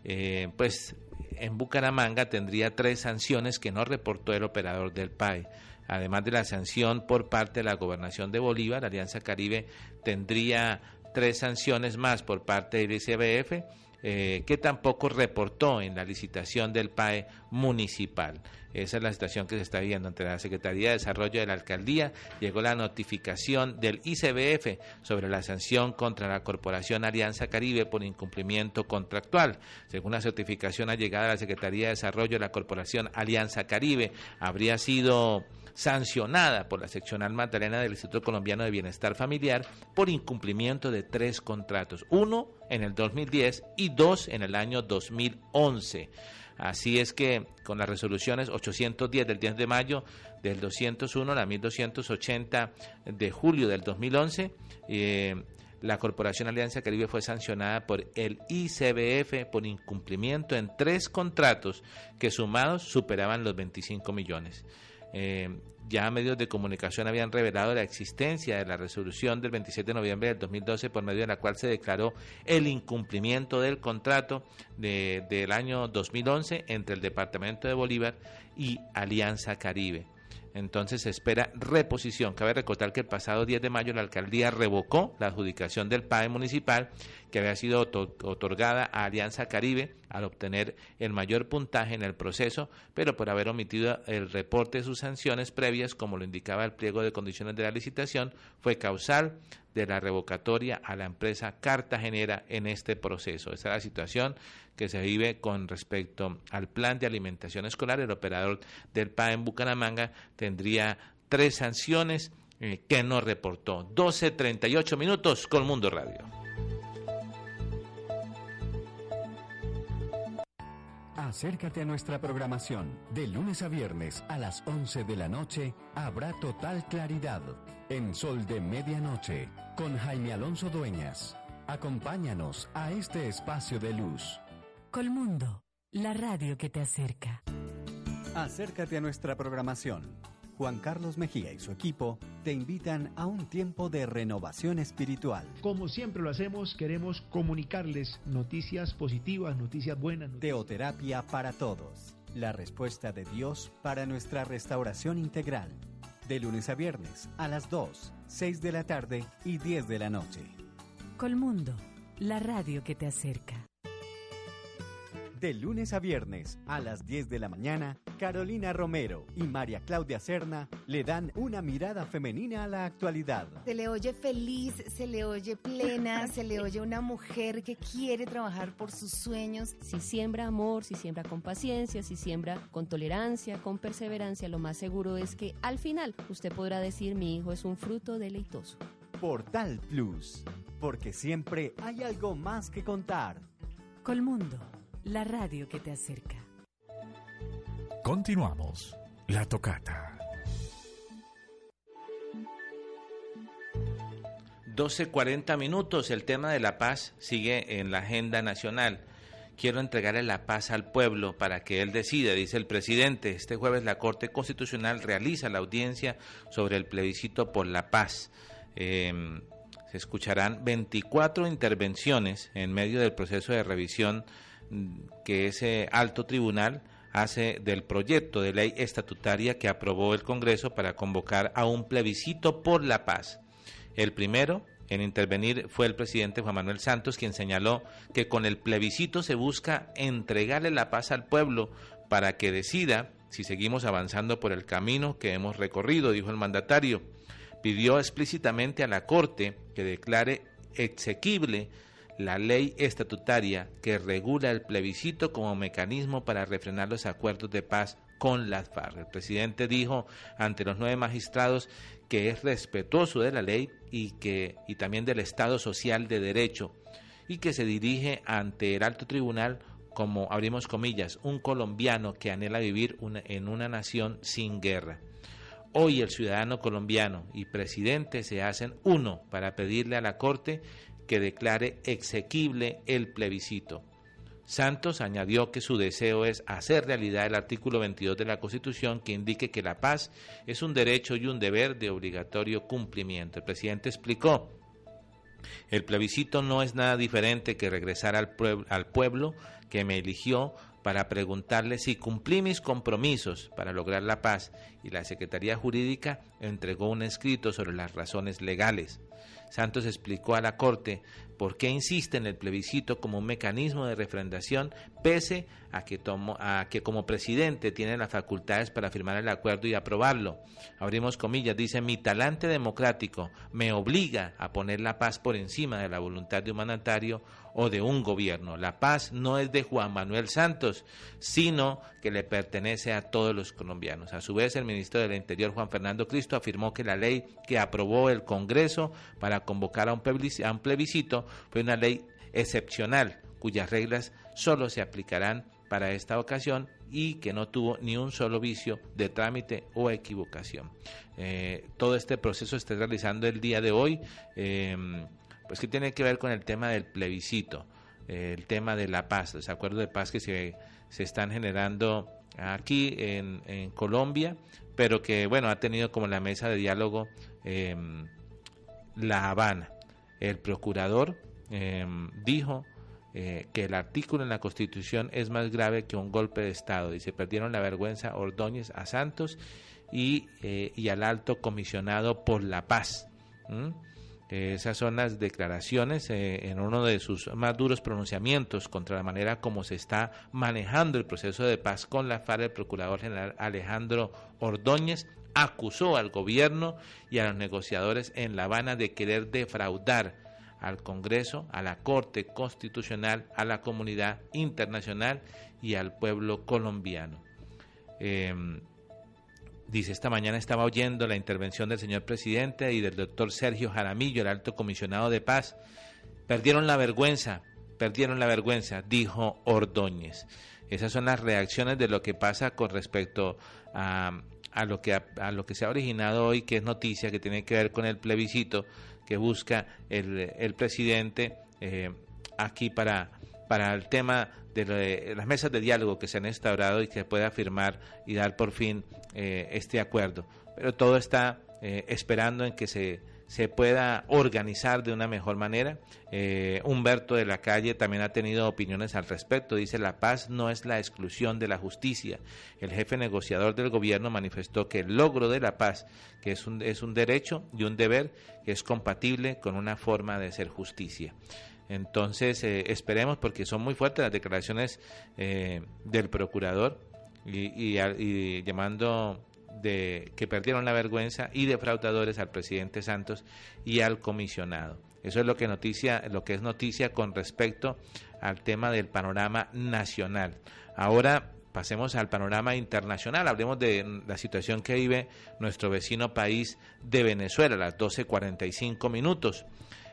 Eh, pues en Bucaramanga tendría tres sanciones que no reportó el operador del PAE. Además de la sanción por parte de la Gobernación de Bolívar, Alianza Caribe tendría tres sanciones más por parte del ICBF eh, que tampoco reportó en la licitación del PAE municipal. Esa es la situación que se está viendo entre la Secretaría de Desarrollo de la Alcaldía. Llegó la notificación del ICBF sobre la sanción contra la Corporación Alianza Caribe por incumplimiento contractual. Según la certificación allegada a la Secretaría de Desarrollo de la Corporación Alianza Caribe, habría sido sancionada por la seccional Magdalena del Instituto Colombiano de Bienestar Familiar por incumplimiento de tres contratos, uno en el 2010 y dos en el año 2011. Así es que con las resoluciones 810 del 10 de mayo del 201, la 1280 de julio del 2011, eh, la Corporación Alianza Caribe fue sancionada por el ICBF por incumplimiento en tres contratos que sumados superaban los 25 millones. Eh, ya medios de comunicación habían revelado la existencia de la resolución del 27 de noviembre del 2012 por medio de la cual se declaró el incumplimiento del contrato del año 2011 entre el Departamento de Bolívar y Alianza Caribe. Entonces se espera reposición. Cabe recordar que el pasado 10 de mayo la alcaldía revocó la adjudicación del PAE municipal que había sido otorgada a Alianza Caribe al obtener el mayor puntaje en el proceso, pero por haber omitido el reporte de sus sanciones previas, como lo indicaba el pliego de condiciones de la licitación, fue causal de la revocatoria a la empresa cartagenera en este proceso. Esta es la situación que se vive con respecto al plan de alimentación escolar. El operador del PA en Bucaramanga tendría tres sanciones eh, que no reportó. 12.38 minutos con Mundo Radio. Acércate a nuestra programación. De lunes a viernes a las 11 de la noche habrá total claridad en Sol de Medianoche con Jaime Alonso Dueñas. Acompáñanos a este espacio de luz. Colmundo, la radio que te acerca. Acércate a nuestra programación. Juan Carlos Mejía y su equipo te invitan a un tiempo de renovación espiritual. Como siempre lo hacemos, queremos comunicarles noticias positivas, noticias buenas. Teoterapia para todos. La respuesta de Dios para nuestra restauración integral. De lunes a viernes a las 2, 6 de la tarde y 10 de la noche. Colmundo, la radio que te acerca. De lunes a viernes a las 10 de la mañana, Carolina Romero y María Claudia Serna le dan una mirada femenina a la actualidad. Se le oye feliz, se le oye plena, se le oye una mujer que quiere trabajar por sus sueños. Si siembra amor, si siembra con paciencia, si siembra con tolerancia, con perseverancia, lo más seguro es que al final usted podrá decir mi hijo es un fruto deleitoso. Portal Plus, porque siempre hay algo más que contar. Colmundo la radio que te acerca. Continuamos. La tocata. 12.40 minutos. El tema de la paz sigue en la agenda nacional. Quiero entregarle la paz al pueblo para que él decida, dice el presidente. Este jueves la Corte Constitucional realiza la audiencia sobre el plebiscito por la paz. Em, se escucharán 24 intervenciones en medio del proceso de revisión que ese alto tribunal hace del proyecto de ley estatutaria que aprobó el Congreso para convocar a un plebiscito por la paz. El primero en intervenir fue el presidente Juan Manuel Santos, quien señaló que con el plebiscito se busca entregarle la paz al pueblo para que decida si seguimos avanzando por el camino que hemos recorrido, dijo el mandatario. Pidió explícitamente a la Corte que declare exequible la ley estatutaria que regula el plebiscito como mecanismo para refrenar los acuerdos de paz con las FARC. El presidente dijo ante los nueve magistrados que es respetuoso de la ley y que y también del Estado social de derecho y que se dirige ante el alto tribunal como abrimos comillas, un colombiano que anhela vivir en una nación sin guerra. Hoy el ciudadano colombiano y presidente se hacen uno para pedirle a la Corte que declare exequible el plebiscito. Santos añadió que su deseo es hacer realidad el artículo 22 de la Constitución que indique que la paz es un derecho y un deber de obligatorio cumplimiento. El presidente explicó, el plebiscito no es nada diferente que regresar al, al pueblo que me eligió para preguntarle si cumplí mis compromisos para lograr la paz y la Secretaría Jurídica entregó un escrito sobre las razones legales. Santos explicó a la Corte por qué insiste en el plebiscito como un mecanismo de refrendación, pese a que, a que como presidente tiene las facultades para firmar el acuerdo y aprobarlo. Abrimos comillas, dice, mi talante democrático me obliga a poner la paz por encima de la voluntad de un mandatario o de un gobierno. La paz no es de Juan Manuel Santos, sino que le pertenece a todos los colombianos. A su vez, el ministro del Interior, Juan Fernando Cristo, afirmó que la ley que aprobó el Congreso para convocar a un plebiscito fue una ley excepcional, cuyas reglas solo se aplicarán para esta ocasión y que no tuvo ni un solo vicio de trámite o equivocación. Eh, todo este proceso está realizando el día de hoy, em, pues que tiene que ver con el tema del plebiscito, el tema de la paz, los acuerdos de paz que se, se están generando aquí en, Colombia, pero que bueno, ha tenido como la mesa de diálogo em, La Habana. El procurador em, dijo eh, que el artículo en la Constitución es más grave que un golpe de Estado. y se perdieron la vergüenza Ordóñez a Santos y, eh, y al alto comisionado por la paz. Esas son las declaraciones eh, en uno de sus más duros pronunciamientos contra la manera como se está manejando el proceso de paz con la FARC. El procurador general Alejandro Ordóñez acusó al gobierno y a los negociadores en La Habana de querer defraudar al Congreso, a la Corte Constitucional, a la comunidad internacional y al pueblo colombiano. Em, dice, esta mañana estaba oyendo la intervención del señor presidente y del doctor Sergio Jaramillo, el alto comisionado de paz. Perdieron la vergüenza, perdieron la vergüenza, dijo Ordóñez. Esas son las reacciones de lo que pasa con respecto a, a lo que a, lo que se ha originado hoy, que es noticia, que tiene que ver con el plebiscito que busca el, presidente eh, aquí para, para el tema de, las mesas de diálogo que se han instaurado y que pueda firmar y dar por fin eh, este acuerdo. Pero todo está eh, esperando en que se se pueda organizar de una mejor manera. Eh, Humberto de la Calle también ha tenido opiniones al respecto. Dice, la paz no es la exclusión de la justicia. El jefe negociador del gobierno manifestó que el logro de la paz, que es un, es un derecho y un deber que es compatible con una forma de ser justicia. Entonces, eh, esperemos, porque son muy fuertes las declaraciones eh, del procurador y, y llamando de que perdieron la vergüenza y defraudadores al presidente Santos y al comisionado. Eso es lo que noticia, lo que es noticia con respecto al tema del panorama nacional. Ahora pasemos al panorama internacional, hablemos de la situación que vive nuestro vecino país de Venezuela, las 12.45 minutos.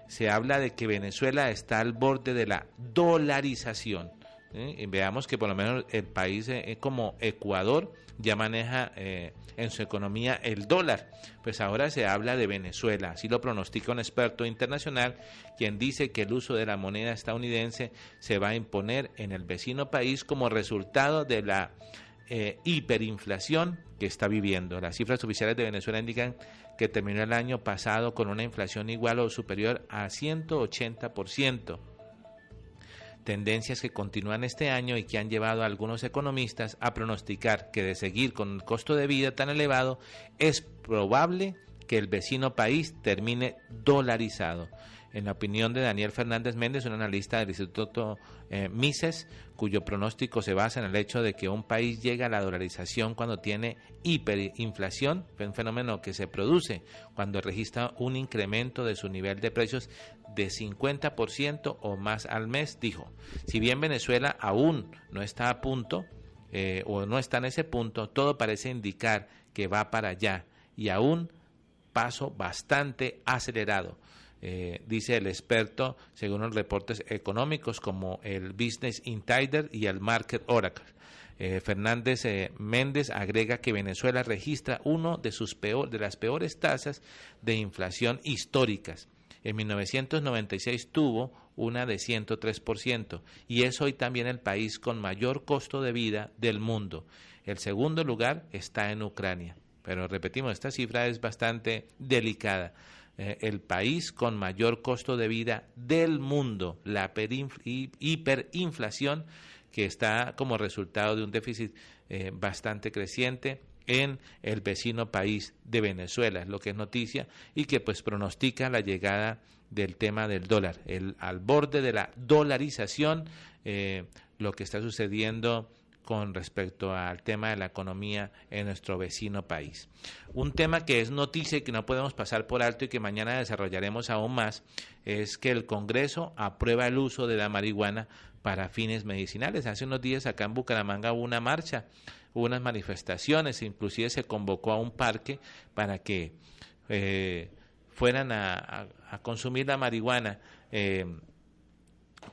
Se habla de que Venezuela está al borde de la dolarización. ¿eh? Y veamos que por lo menos el país eh, como Ecuador ya maneja eh, en su economía el dólar. Pues ahora se habla de Venezuela, así lo pronostica un experto internacional quien dice que el uso de la moneda estadounidense se va a imponer en el vecino país como resultado de la eh, hiperinflación que está viviendo. Las cifras oficiales de Venezuela indican que terminó el año pasado con una inflación igual o superior a 180% tendencias que continúan este año y que han llevado a algunos economistas a pronosticar que de seguir con un costo de vida tan elevado es probable que el vecino país termine dolarizado. En la opinión de Daniel Fernández Méndez, un analista del Instituto eh, Mises, cuyo pronóstico se basa en el hecho de que un país llega a la dolarización cuando tiene hiperinflación, un fenómeno que se produce cuando registra un incremento de su nivel de precios de 50% o más al mes, dijo. Si bien Venezuela aún no está a punto, eh, o no está en ese punto, todo parece indicar que va para allá y aún paso bastante acelerado. Eh, dice el experto, según los reportes económicos como el Business Insider y el Market Oracle. Eh, Fernández eh, Méndez agrega que Venezuela registra uno de sus peor, de las peores tasas de inflación históricas. En 1996 tuvo una de 103% y es hoy también el país con mayor costo de vida del mundo. El segundo lugar está en Ucrania. Pero repetimos, esta cifra es bastante delicada. Eh, el país con mayor costo de vida del mundo, la hiperinflación que está como resultado de un déficit eh, bastante creciente en el vecino país de Venezuela, es lo que es noticia, y que pues pronostica la llegada del tema del dólar, el, al borde de la dolarización, eh, lo que está sucediendo con respecto al tema de la economía en nuestro vecino país. Un tema que es noticia y que no podemos pasar por alto y que mañana desarrollaremos aún más es que el Congreso aprueba el uso de la marihuana para fines medicinales. Hace unos días acá en Bucaramanga hubo una marcha, hubo unas manifestaciones, inclusive se convocó a un parque para que eh, fueran a, consumir la marihuana. Eh,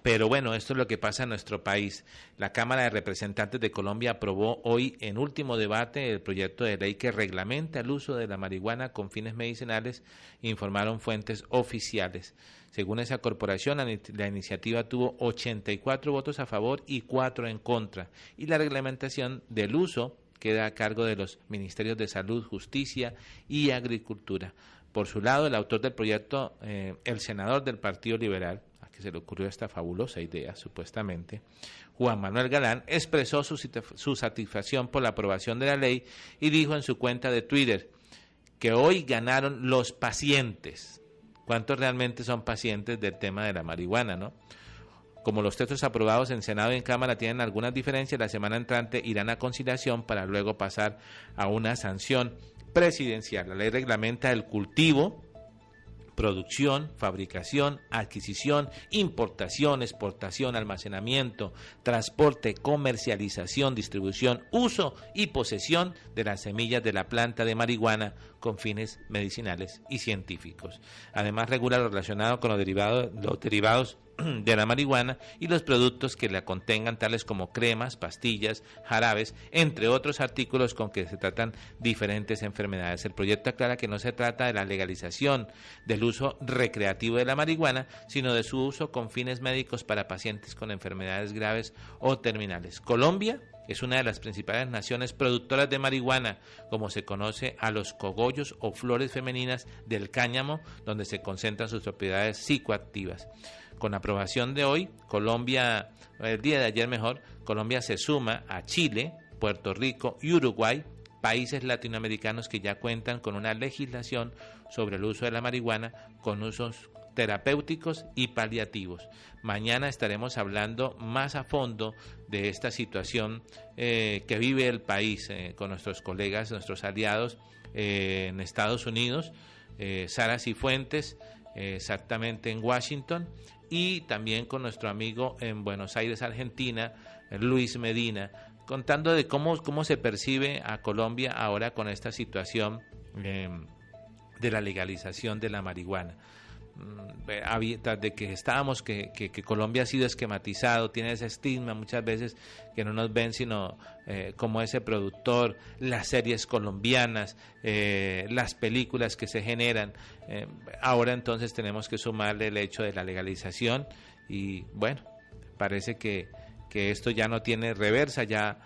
pero bueno, esto es lo que pasa en nuestro país. La Cámara de Representantes de Colombia aprobó hoy en último debate el proyecto de ley que reglamenta el uso de la marihuana con fines medicinales, informaron fuentes oficiales. Según esa corporación, la, iniciativa tuvo 84 votos a favor y 4 en contra. Y la reglamentación del uso queda a cargo de los Ministerios de Salud, Justicia y Agricultura. Por su lado, el autor del proyecto, eh, el senador del Partido Liberal, se le ocurrió esta fabulosa idea, supuestamente, Juan Manuel Galán expresó su, su satisfacción por la aprobación de la ley y dijo en su cuenta de Twitter que hoy ganaron los pacientes. ¿Cuántos realmente son pacientes del tema de la marihuana, no? Como los textos aprobados en Senado y en Cámara tienen algunas diferencias, la semana entrante irán a conciliación para luego pasar a una sanción presidencial. La ley reglamenta el cultivo, producción, fabricación, adquisición, importación, exportación, almacenamiento, transporte, comercialización, distribución, uso y posesión de las semillas de la planta de marihuana con fines medicinales y científicos. Además regula lo relacionado con los derivados, los derivados de la marihuana y los productos que la contengan, tales como cremas, pastillas, jarabes, entre otros artículos con que se tratan diferentes enfermedades. El proyecto aclara que no se trata de la legalización del uso recreativo de la marihuana, sino de su uso con fines médicos para pacientes con enfermedades graves o terminales. Colombia es una de las principales naciones productoras de marihuana, como se conoce a los cogollos o flores femeninas del cáñamo, donde se concentran sus propiedades psicoactivas. Con aprobación de hoy, Colombia, el día de ayer mejor, Colombia se suma a Chile, Puerto Rico y Uruguay, países latinoamericanos que ya cuentan con una legislación sobre el uso de la marihuana con usos terapéuticos y paliativos. Mañana estaremos hablando más a fondo de esta situación eh, que vive el país eh, con nuestros colegas, nuestros aliados eh, en Estados Unidos, Sara Cifuentes, exactamente en Washington, y también con nuestro amigo en Buenos Aires, Argentina, Luis Medina, contando de cómo, cómo se percibe a Colombia ahora con esta situación em, de la legalización de la marihuana. Mm, de que estábamos, que, que, Colombia ha sido esquematizado, tiene ese estigma muchas veces que no nos ven sino eh, como ese productor, las series colombianas, eh, las películas que se generan. Eh, ahora entonces tenemos que sumarle el hecho de la legalización y bueno, parece que, que esto ya no tiene reversa, ya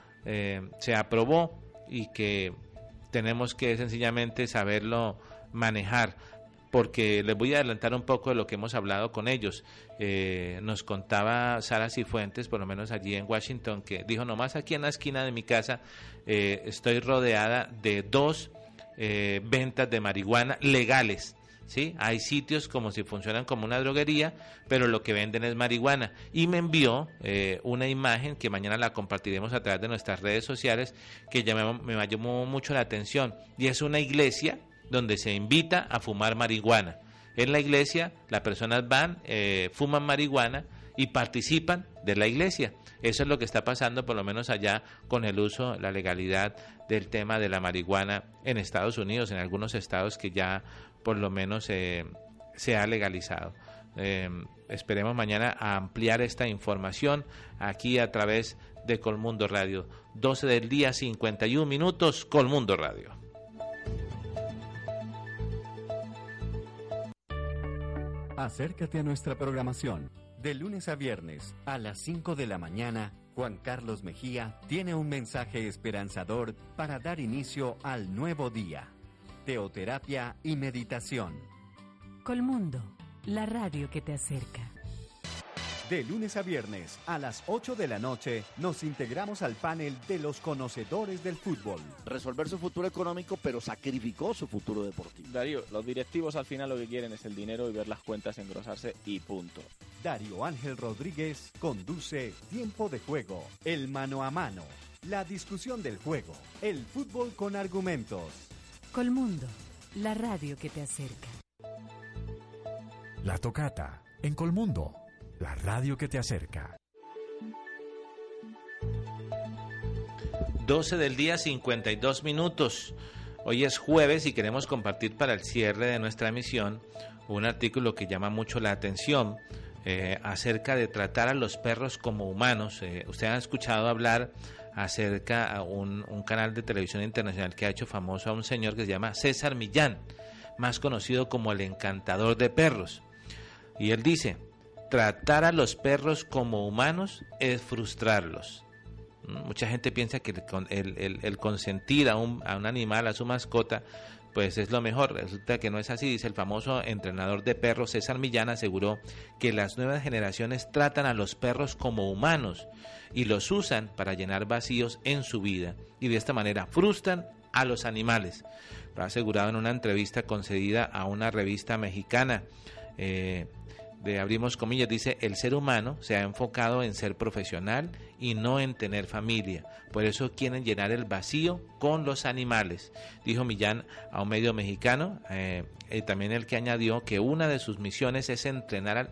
se aprobó y que tenemos que sencillamente saberlo manejar porque les voy a adelantar un poco de lo que hemos hablado con ellos. Eh, nos contaba Sara Cifuentes, por lo menos allí en Washington, que dijo, nomás aquí en la esquina de mi casa eh, estoy rodeada de dos eh, ventas de marihuana legales. ¿sí? Hay sitios como si funcionan como una droguería, pero lo que venden es marihuana. Y me envió eh, una imagen que mañana la compartiremos a través de nuestras redes sociales que me llamó mucho la atención. Y es una iglesia donde se invita a fumar marihuana. En la iglesia las personas van, eh, fuman marihuana y participan de la iglesia. Eso es lo que está pasando, por lo menos allá, con el uso, la legalidad del tema de la marihuana en Estados Unidos, en algunos estados que ya por lo menos eh, se ha legalizado. Eh, esperemos mañana ampliar esta información aquí a través de Colmundo Radio. 12 del día, 51 minutos, Colmundo Radio. Acércate a nuestra programación. De lunes a viernes, a las 5 de la mañana, Juan Carlos Mejía tiene un mensaje esperanzador para dar inicio al nuevo día teoterapia y meditación. Colmundo, la radio que te acerca. De lunes a viernes a las 8 de la noche nos integramos al panel de los conocedores del fútbol. Resolver su futuro económico, pero sacrificó su futuro deportivo. Darío, los directivos al final lo que quieren es el dinero y ver las cuentas engrosarse y punto. Darío Ángel Rodríguez conduce Tiempo de Juego, el mano a mano, la discusión del juego, el fútbol con argumentos Colmundo, la radio que te acerca. La Tocata, en Colmundo, la radio que te acerca. 12 del día, 52 minutos. Hoy es jueves y queremos compartir para el cierre de nuestra emisión un artículo que llama mucho la atención eh, acerca de tratar a los perros como humanos. Eh, usted ha escuchado hablar acerca a un, un, canal de televisión internacional que ha hecho famoso a un señor que se llama César Millán, más conocido como el encantador de perros. Y él dice, tratar a los perros como humanos es frustrarlos. Mucha gente piensa que el, consentir a un, a un animal, a su mascota, pues es lo mejor. Resulta que no es así, dice el famoso entrenador de perros César Millán, aseguró que las nuevas generaciones tratan a los perros como humanos y los usan para llenar vacíos en su vida y de esta manera frustran a los animales. Lo ha asegurado en una entrevista concedida a una revista mexicana. Eh, de abrimos comillas, dice, el ser humano se ha enfocado en ser profesional y no en tener familia. Por eso quieren llenar el vacío con los animales, dijo Millán a un medio mexicano, eh, y también el que añadió que una de sus misiones es entrenar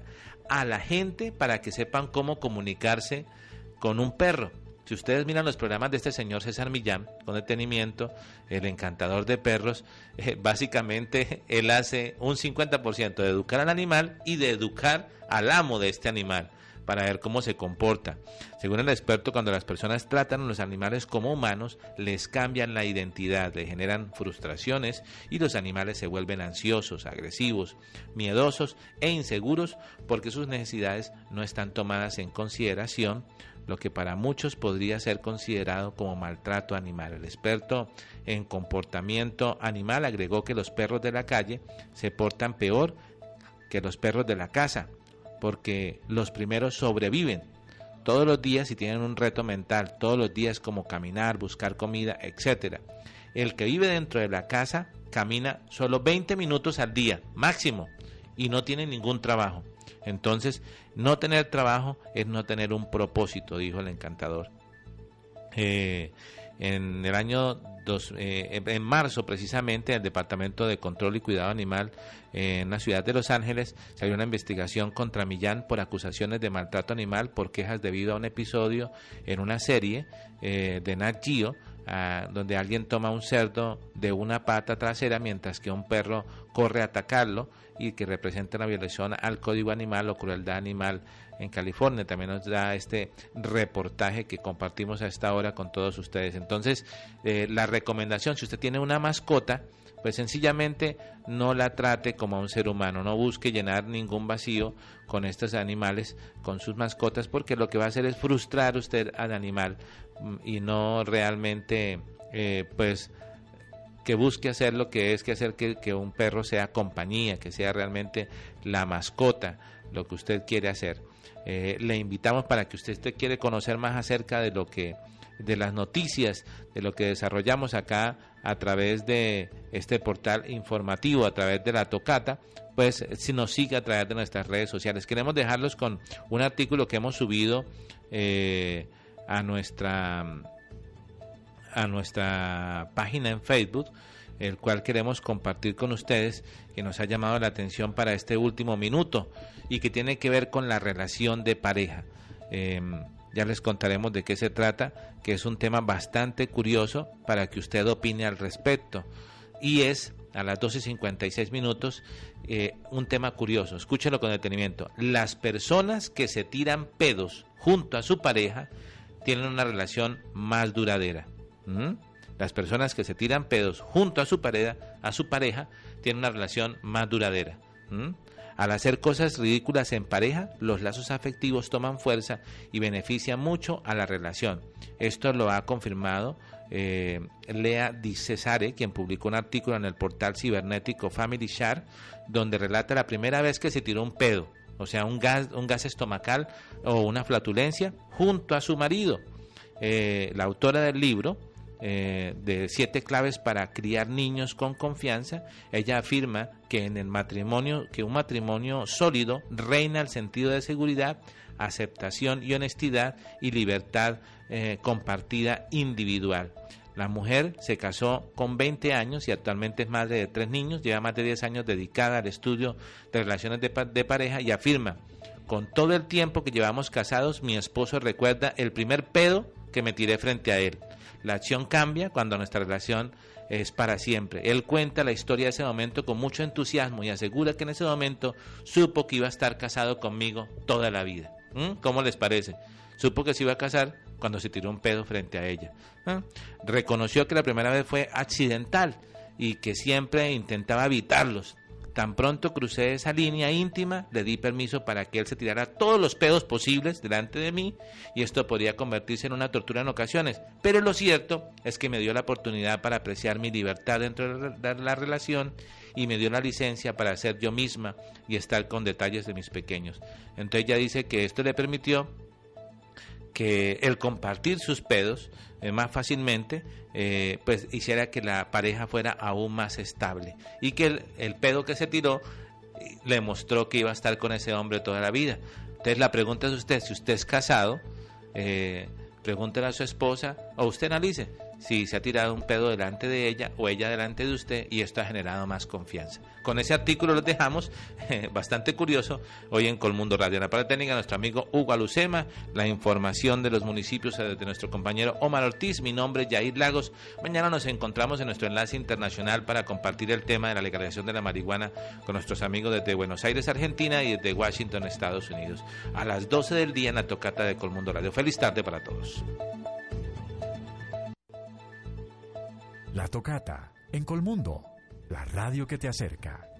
a la gente para que sepan cómo comunicarse con un perro. Si ustedes miran los programas de este señor César Millán, con detenimiento, el encantador de perros, eh, básicamente él hace un 50% de educar al animal y de educar al amo de este animal para ver cómo se comporta. Según el experto, cuando las personas tratan a los animales como humanos, les cambian la identidad, le generan frustraciones y los animales se vuelven ansiosos, agresivos, miedosos e inseguros porque sus necesidades no están tomadas en consideración lo que para muchos podría ser considerado como maltrato animal. El experto en comportamiento animal agregó que los perros de la calle se portan peor que los perros de la casa, porque los primeros sobreviven todos los días y tienen un reto mental, todos los días como caminar, buscar comida, etc. El que vive dentro de la casa camina solo 20 minutos al día, máximo, y no tiene ningún trabajo. Entonces, no tener trabajo es no tener un propósito, dijo el encantador. Eh, en el año dos, eh, en marzo precisamente el Departamento de Control y Cuidado Animal eh, en la ciudad de Los Ángeles salió una investigación contra Millán por acusaciones de maltrato animal por quejas debido a un episodio en una serie de Nat Geo ah, donde alguien toma un cerdo de una pata trasera mientras que un perro corre a atacarlo y que representa una violación al código animal o crueldad animal en California. También nos da este reportaje que compartimos a esta hora con todos ustedes. Entonces, eh, la recomendación, si usted tiene una mascota, pues sencillamente no la trate como a un ser humano, no busque llenar ningún vacío con estos animales, con sus mascotas, porque lo que va a hacer es frustrar usted al animal mm, y no realmente, eh, pues, que busque hacer lo que es que hacer que, un perro sea compañía, que sea realmente la mascota, lo que usted quiere hacer. Eh, le invitamos para que usted, quiere conocer más acerca de lo que de las noticias, de lo que desarrollamos acá a través de este portal informativo, a través de la tocata, pues si nos sigue a través de nuestras redes sociales. Queremos dejarlos con un artículo que hemos subido eh, a nuestra a nuestra página en Facebook, el cual queremos compartir con ustedes, que nos ha llamado la atención para este último minuto y que tiene que ver con la relación de pareja. Em, ya les contaremos de qué se trata, que es un tema bastante curioso para que usted opine al respecto. Y es a las 12.56 minutos eh, un tema curioso. Escúchelo con detenimiento. Las personas que se tiran pedos junto a su pareja tienen una relación más duradera. Las personas que se tiran pedos junto a su pareja, a su pareja tienen una relación más duradera. Al hacer cosas ridículas en pareja, los lazos afectivos toman fuerza y benefician mucho a la relación. Esto lo ha confirmado eh, Lea Di Cesare, quien publicó un artículo en el portal cibernético Family Share, donde relata la primera vez que se tiró un pedo, o sea, un gas, un gas estomacal o una flatulencia, junto a su marido. Eh, la autora del libro eh, de siete claves para criar niños con confianza, ella afirma que en el matrimonio, que un matrimonio sólido reina el sentido de seguridad, aceptación y honestidad y libertad eh, compartida individual. La mujer se casó con 20 años y actualmente es madre de tres niños, lleva más de 10 años dedicada al estudio de relaciones de, de pareja y afirma, con todo el tiempo que llevamos casados, mi esposo recuerda el primer pedo que me tiré frente a él. La acción cambia cuando nuestra relación es para siempre. Él cuenta la historia de ese momento con mucho entusiasmo y asegura que en ese momento supo que iba a estar casado conmigo toda la vida. ¿Mm? ¿Cómo les parece? Supo que se iba a casar cuando se tiró un pedo frente a ella. ¿Ah? Reconoció que la primera vez fue accidental y que siempre intentaba evitarlos. Tan pronto crucé esa línea íntima, le di permiso para que él se tirara todos los pedos posibles delante de mí y esto podría convertirse en una tortura en ocasiones. Pero lo cierto es que me dio la oportunidad para apreciar mi libertad dentro de la relación y me dio la licencia para ser yo misma y estar con detalles de mis pequeños. Entonces ella dice que esto le permitió que el compartir sus pedos eh, más fácilmente eh, pues hiciera que la pareja fuera aún más estable y que el, pedo que se tiró eh, le mostró que iba a estar con ese hombre toda la vida. Entonces la pregunta es usted, si usted es casado, pregúntele a su esposa o usted analice si se ha tirado un pedo delante de ella o ella delante de usted y esto ha generado más confianza. Con ese artículo lo dejamos, bastante curioso, hoy en Colmundo Radio. En la parte técnica, nuestro amigo Hugo Alucema, la información de los municipios de nuestro compañero Omar Ortiz, mi nombre es Jair Lagos. Mañana nos encontramos en nuestro enlace internacional para compartir el tema de la legalización de la marihuana con nuestros amigos desde Buenos Aires, Argentina y desde Washington, Estados Unidos. A las 12 del día en la tocata de Colmundo Radio. Feliz tarde para todos. La Tocata, en Colmundo, la radio que te acerca.